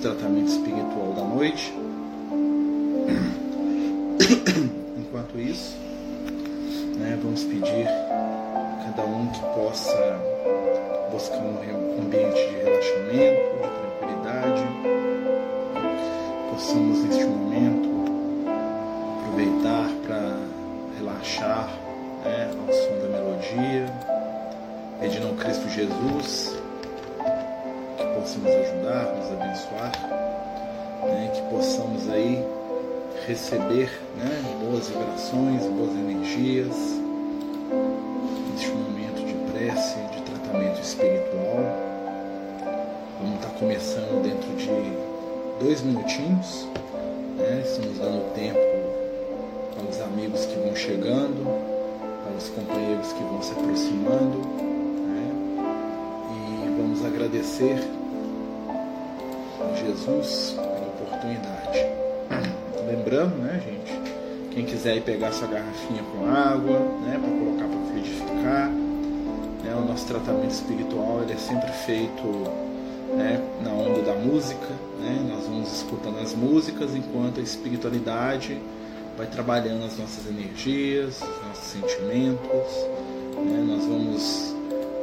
tratamento espiritual da noite. Enquanto isso, né, vamos pedir a cada um que possa buscar um ambiente de relaxamento, receber né, boas vibrações, boas energias neste momento de prece, de tratamento espiritual. Vamos estar começando dentro de dois minutinhos, né, estamos dando tempo para os amigos que vão chegando, para os companheiros que vão se aproximando, né, e vamos agradecer a Jesus. Lembrando, né, gente, quem quiser ir pegar sua garrafinha com água, né, para colocar para fluidificar, né, o nosso tratamento espiritual ele é sempre feito né, na onda da música, né, nós vamos escutando as músicas enquanto a espiritualidade vai trabalhando as nossas energias, os nossos sentimentos, né, nós vamos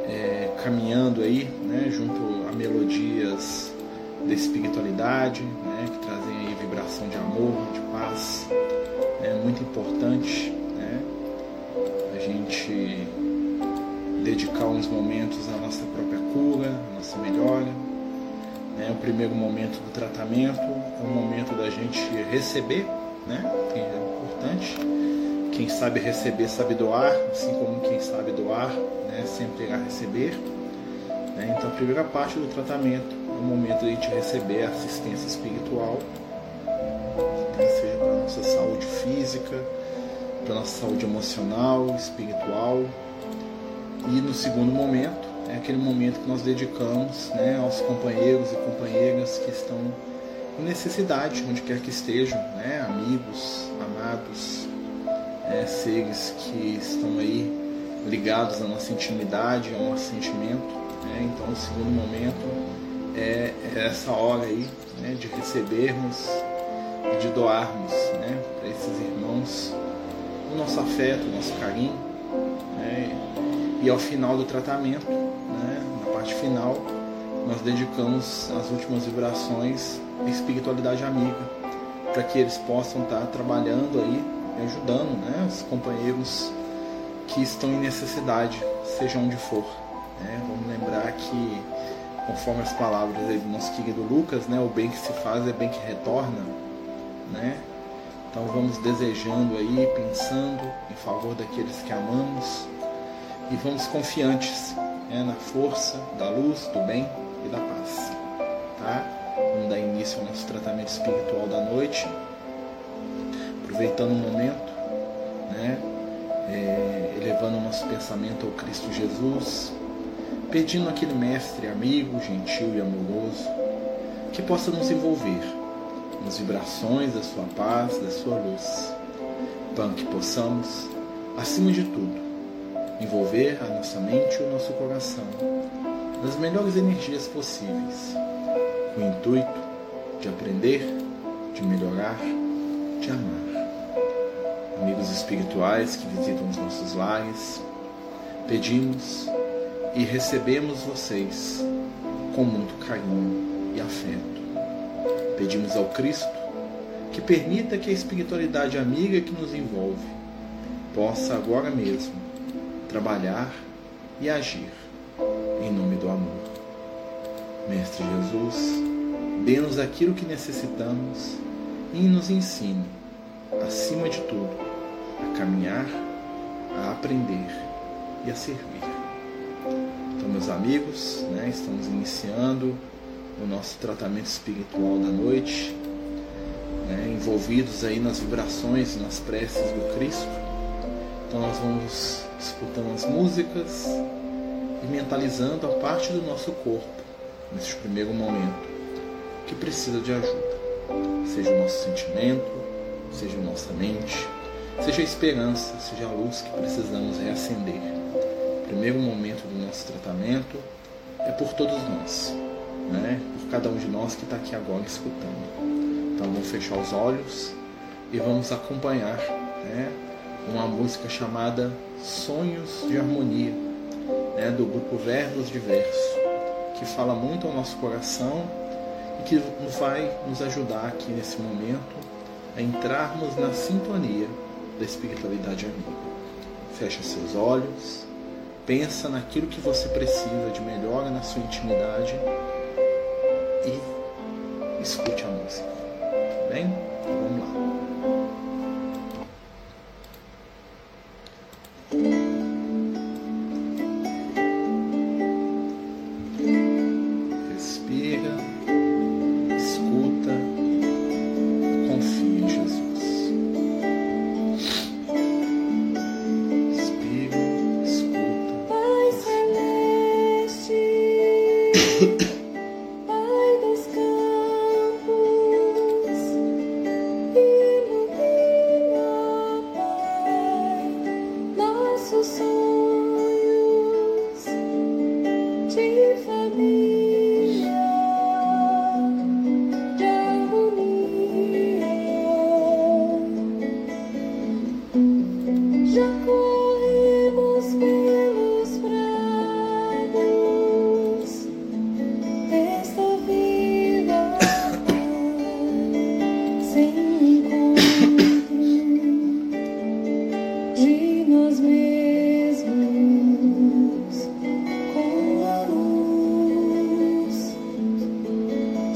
é, caminhando aí, né, junto a melodias da espiritualidade, né, que trazem vibração de amor, de paz. É muito importante né, a gente dedicar uns momentos à nossa própria cura, à nossa melhora. Né. O primeiro momento do tratamento é o momento da gente receber, né, que é importante. Quem sabe receber sabe doar, assim como quem sabe doar né, sempre irá receber. Né. Então, a primeira parte do tratamento é o momento de a gente receber a assistência espiritual, nossa saúde física, para nossa saúde emocional, espiritual. E no segundo momento, é aquele momento que nós dedicamos né, aos companheiros e companheiras que estão com necessidade, onde quer que estejam, né, amigos, amados, é, seres que estão aí ligados à nossa intimidade, ao nosso sentimento. Né? Então, o segundo momento é, é essa hora aí né, de recebermos e de doarmos né, para esses irmãos o nosso afeto, o nosso carinho. Né, e ao final do tratamento, né, na parte final, nós dedicamos as últimas vibrações à espiritualidade amiga, para que eles possam estar trabalhando aí, ajudando né, os companheiros que estão em necessidade, seja onde for. Né. Vamos lembrar que conforme as palavras do nosso querido Lucas, né, o bem que se faz é bem que retorna, né? Então vamos desejando aí, pensando em favor daqueles que amamos e vamos confiantes né, na força da luz, do bem e da paz, tá? Vamos dar início ao nosso tratamento espiritual da noite, aproveitando o momento, né? É, elevando o nosso pensamento ao Cristo Jesus, pedindo aquele mestre amigo, gentil e amoroso, que possa nos envolver nas vibrações da sua paz, da sua luz, para que possamos, acima de tudo, envolver a nossa mente e o nosso coração nas melhores energias possíveis, com o intuito de aprender, de melhorar, de amar. Amigos espirituais que visitam os nossos lares, pedimos e recebemos vocês com muito carinho e afeto. Pedimos ao Cristo que permita que a espiritualidade amiga que nos envolve possa agora mesmo trabalhar e agir em nome do amor. Mestre Jesus, dê-nos aquilo que necessitamos e nos ensine, acima de tudo, a caminhar, a aprender e a servir. Então, meus amigos, né, estamos iniciando o nosso tratamento espiritual da noite, né, envolvidos aí nas vibrações, nas preces do Cristo. Então, nós vamos escutando as músicas e mentalizando a parte do nosso corpo, nesse primeiro momento, que precisa de ajuda. Seja o nosso sentimento, seja a nossa mente, seja a esperança, seja a luz que precisamos reacender primeiro momento do nosso tratamento é por todos nós, né? por cada um de nós que está aqui agora escutando. Então vamos fechar os olhos e vamos acompanhar né? uma música chamada Sonhos de Harmonia, né? do grupo Verbos Diversos, que fala muito ao nosso coração e que vai nos ajudar aqui nesse momento a entrarmos na sintonia da espiritualidade amiga. Fecha seus olhos pensa naquilo que você precisa de melhor na sua intimidade escute a música. Tá bem? Vamos lá.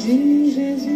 Recebemos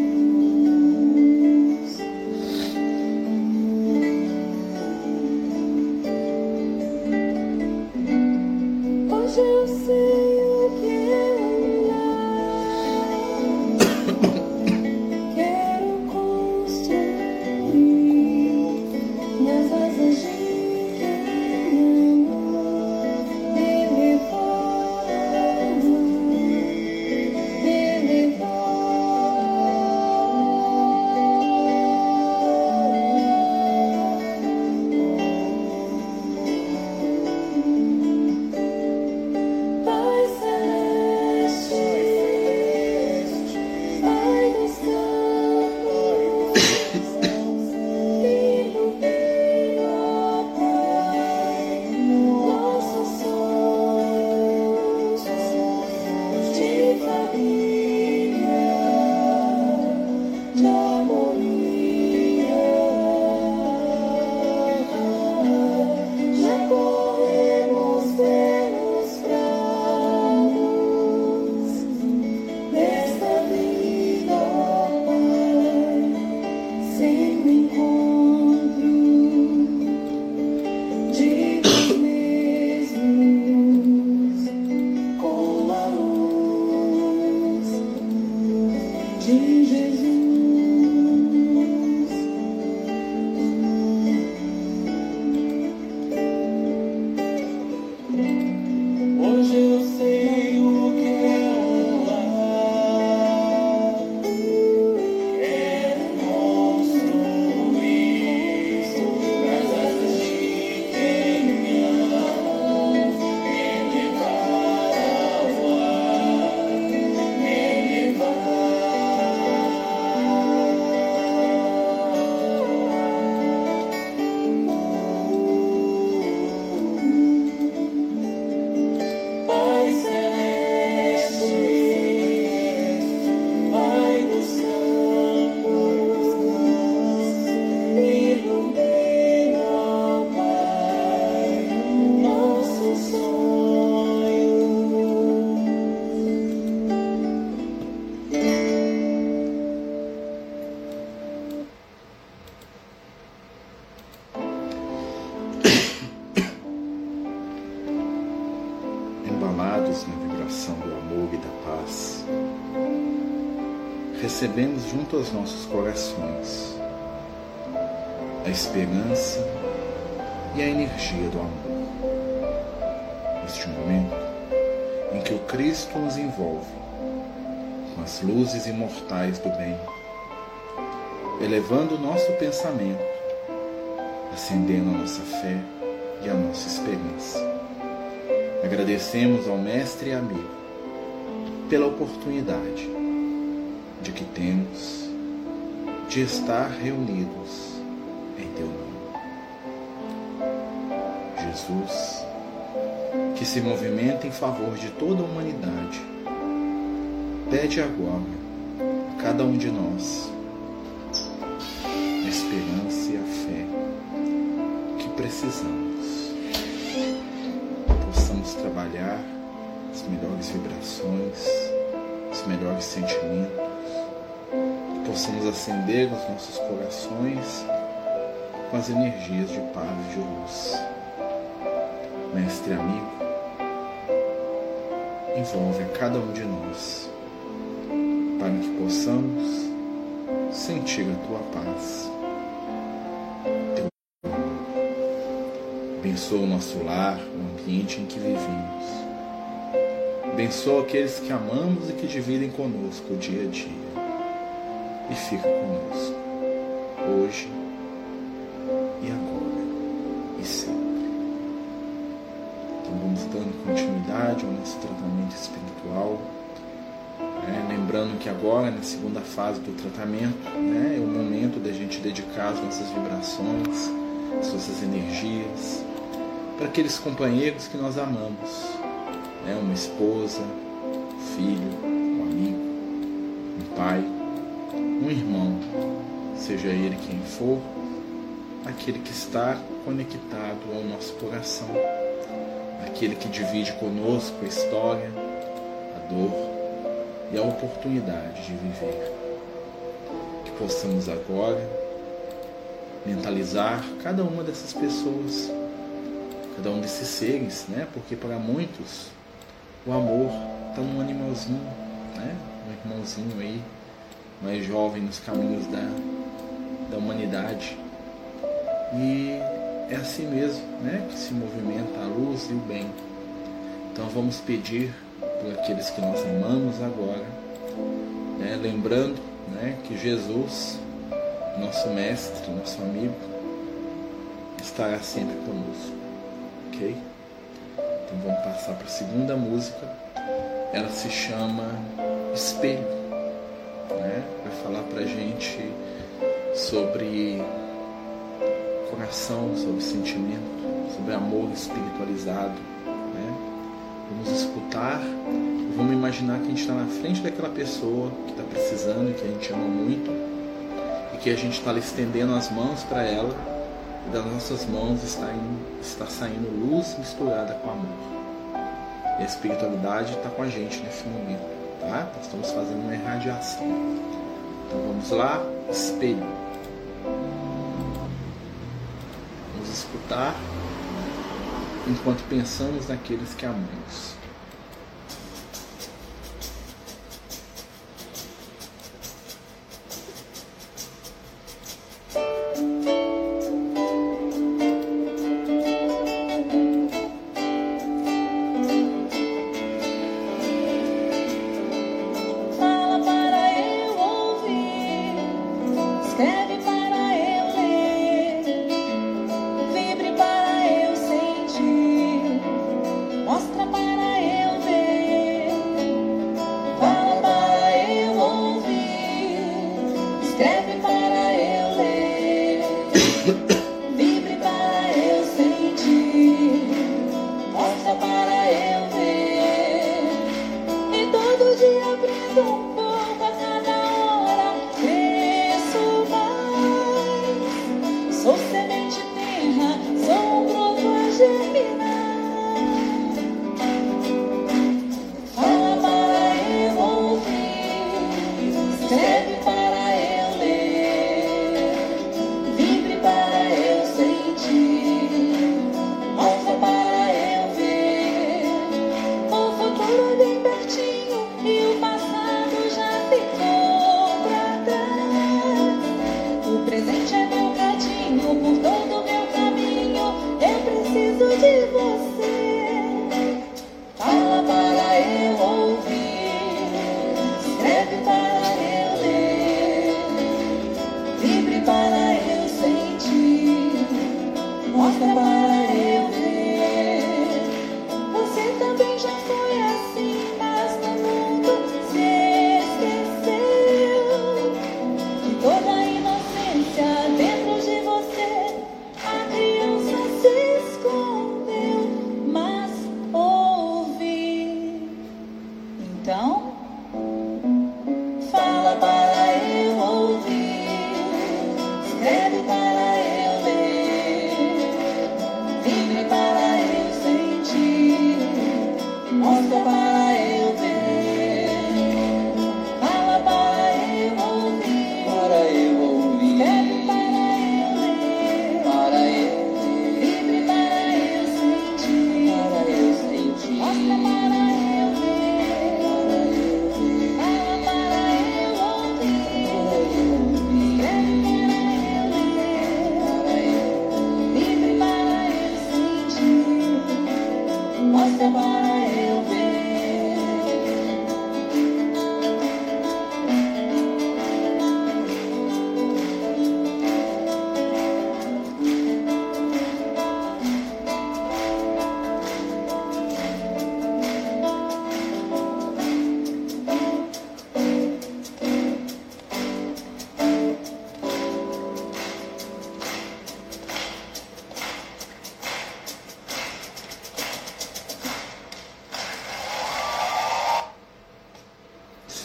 junto aos nossos corações a esperança e a energia do amor. Neste momento em que o Cristo nos envolve com as luzes imortais do bem, elevando o nosso pensamento, acendendo a nossa fé e a nossa esperança. Agradecemos ao Mestre e amigo pela oportunidade de que temos de estar reunidos em Teu nome. Jesus, que se movimenta em favor de toda a humanidade, pede agora a cada um de nós a esperança e a fé que precisamos. Possamos trabalhar as melhores vibrações, os melhores sentimentos, possamos acender os nossos corações com as energias de paz e de luz. Mestre amigo, envolve a cada um de nós para que possamos sentir a tua paz. Teu Abençoa o nosso lar, o ambiente em que vivemos. Abençoa aqueles que amamos e que dividem conosco o dia a dia. E fica conosco, hoje e agora e sempre. Então vamos dando continuidade ao nosso tratamento espiritual. Né? Lembrando que agora, na segunda fase do tratamento, né, é o momento da gente dedicar as nossas vibrações, as nossas energias para aqueles companheiros que nós amamos, né, uma esposa, um filho, um amigo, um pai, um irmão, seja ele quem for, aquele que está conectado ao nosso coração, aquele que divide conosco a história, a dor e a oportunidade de viver. Que possamos agora mentalizar cada uma dessas pessoas, cada um desses seres, né? Porque para muitos o amor está num animalzinho, né? Um irmãozinho aí, mais jovem nos caminhos da, da humanidade. E é assim mesmo, né? Que se movimenta a luz e o bem. Então vamos pedir por aqueles que nós amamos agora, né? lembrando né, que Jesus, nosso mestre, nosso amigo, estará sempre conosco, ok? Então vamos passar para a segunda música. Ela se chama Espelho, né? Vai falar para gente sobre coração, sobre sentimento, sobre amor espiritualizado vamos escutar, vamos imaginar que a gente está na frente daquela pessoa que está precisando e que a gente ama muito e que a gente está estendendo as mãos para ela e das nossas mãos está, está saindo luz misturada com amor. E a espiritualidade está com a gente nesse momento, tá? Nós estamos fazendo uma irradiação. Então vamos lá, espelho. Vamos escutar enquanto pensamos naqueles que amamos.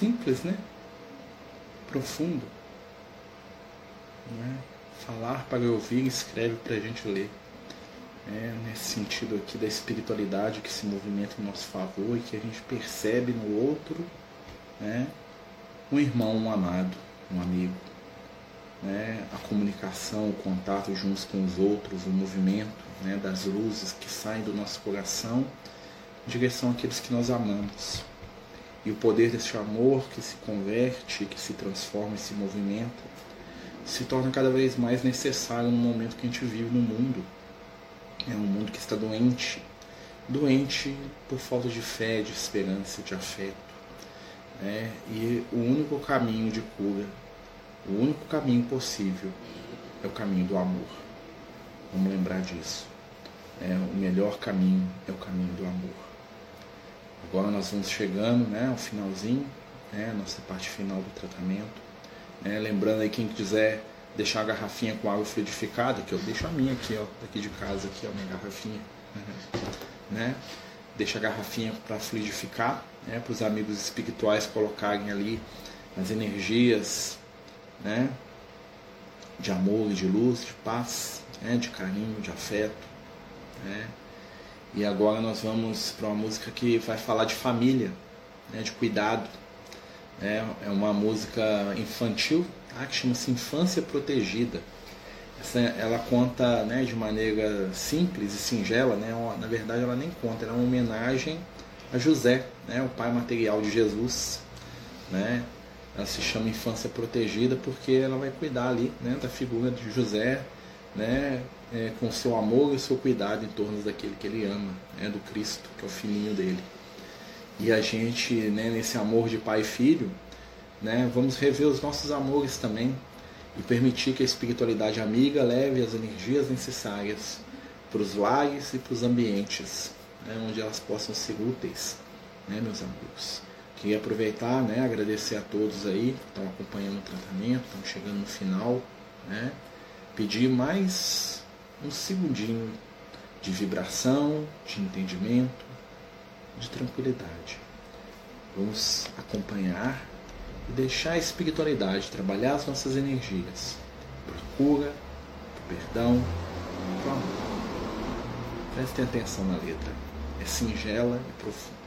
Simples, né? Profundo. Né? Falar para ouvir, escreve para a gente ler. É, nesse sentido aqui da espiritualidade que se movimenta em nosso favor e que a gente percebe no outro né, um irmão, um amado, um amigo. Né, a comunicação, o contato juntos com os outros, o movimento né, das luzes que saem do nosso coração em direção àqueles que nós amamos. E o poder desse amor que se converte, que se transforma e se movimenta, se torna cada vez mais necessário no momento que a gente vive no mundo. É um mundo que está doente, doente por falta de fé, de esperança, de afeto. Né? E o único caminho de cura, o único caminho possível é o caminho do amor. Vamos lembrar disso. É, o melhor caminho é o caminho do amor. Agora nós vamos chegando né, ao finalzinho, né, nossa parte final do tratamento. Né, lembrando aí quem quiser deixar a garrafinha com água fluidificada, que eu deixo a minha aqui, ó, daqui de casa, aqui, ó, minha garrafinha. Né? Deixa a garrafinha para fluidificar, né, para os amigos espirituais colocarem ali as energias né, de amor, de luz, de paz, né, de carinho, de afeto. Né, e agora nós vamos para uma música que vai falar de família, né, de cuidado. É, é uma música infantil tá, que chama-se Infância Protegida. Essa, ela conta né, de maneira simples e singela, né, na verdade ela nem conta, ela é uma homenagem a José, né, o pai material de Jesus. Né? Ela se chama Infância Protegida porque ela vai cuidar ali né, da figura de José, né, é, com seu amor e seu cuidado em torno daquele que ele ama, né, do Cristo, que é o filhinho dele. E a gente, né, nesse amor de pai e filho, né, vamos rever os nossos amores também e permitir que a espiritualidade amiga leve as energias necessárias para os lares e para os ambientes, né, onde elas possam ser úteis, né, meus amigos. Queria aproveitar, né, agradecer a todos aí que estão acompanhando o tratamento, estão chegando no final, né, pedir mais um segundinho de vibração, de entendimento, de tranquilidade. Vamos acompanhar e deixar a espiritualidade trabalhar as nossas energias para cura, para perdão, para amor. Prestem atenção na letra. É singela e profunda.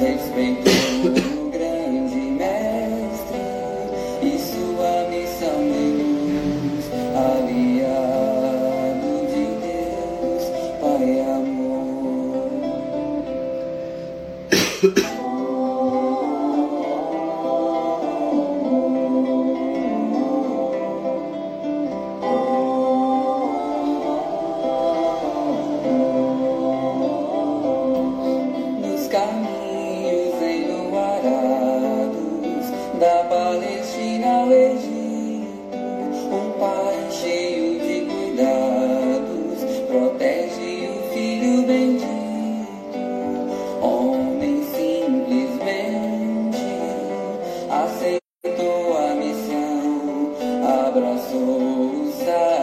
takes me to aceitou a missão, abraçou o céu.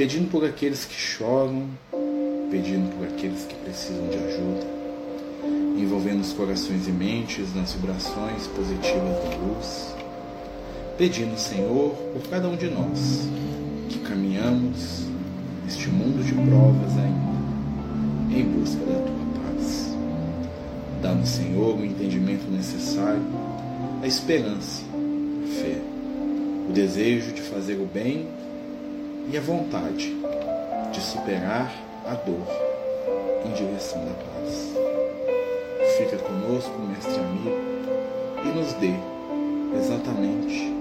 Pedindo por aqueles que choram, pedindo por aqueles que precisam de ajuda, envolvendo os corações e mentes nas vibrações positivas da luz, pedindo, Senhor, por cada um de nós que caminhamos neste mundo de provas ainda, em busca da tua paz. Dá-nos, Senhor, o entendimento necessário, a esperança, a fé, o desejo de fazer o bem e a vontade de superar a dor em direção da paz. Fica conosco, mestre amigo, e nos dê exatamente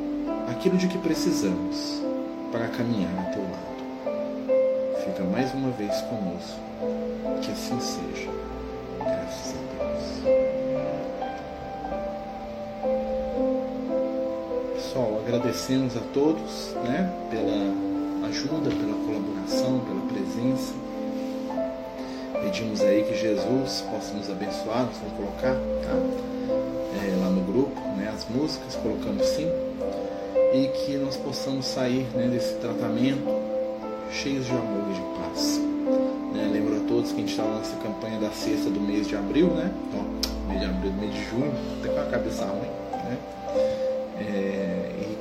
aquilo de que precisamos para caminhar a teu lado. Fica mais uma vez conosco, que assim seja. Graças a Deus. Agradecemos a todos né, pela ajuda, pela colaboração, pela presença. Pedimos aí que Jesus possa nos abençoar, nós vamos colocar tá? É, lá no grupo né, as músicas, colocamos sim, e que nós possamos sair né, desse tratamento cheios de amor e de paz. Né? Lembro a todos que a gente está nessa campanha da sexta do mês de abril, né? Então, mês de abril, mês de junho, até com a cabeça ruim, né?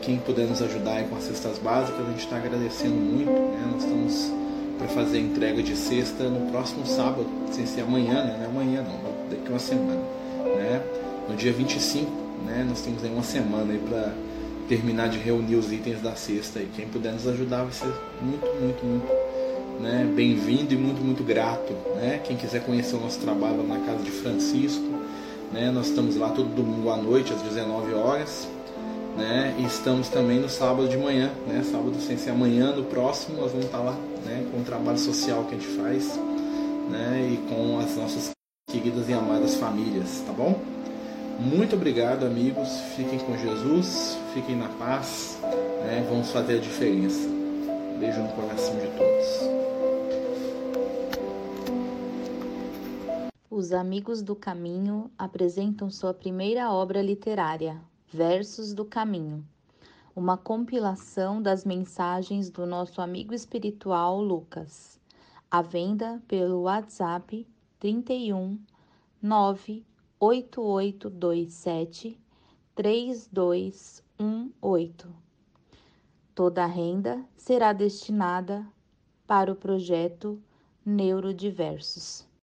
É, quem puder nos ajudar com as cestas básicas, a gente está agradecendo muito. Né? Nós estamos para fazer a entrega de cesta no próximo sábado, sem ser amanhã, né? Não é amanhã não, daqui uma semana. Né? No dia 25, né? nós temos aí uma semana aí para terminar de reunir os itens da cesta. E quem puder nos ajudar vai ser muito, muito, muito né? bem-vindo e muito, muito grato. Né? Quem quiser conhecer o nosso trabalho na casa de Francisco, né? nós estamos lá todo domingo à noite, às 19 horas né? Estamos também no sábado de manhã, né? Sábado sem ser amanhã, no próximo nós vamos estar lá, né? Com o trabalho social que a gente faz, né? E com as nossas queridas e amadas famílias, tá bom? Muito obrigado, amigos. Fiquem com Jesus, fiquem na paz, né? Vamos fazer a diferença. Beijo no coração de todos. Os Amigos do Caminho apresentam sua primeira obra literária, Versos do Caminho, uma compilação das mensagens do nosso amigo espiritual Lucas, à venda pelo WhatsApp 31 98827 3218. Toda a renda será destinada para o projeto Neurodiversos.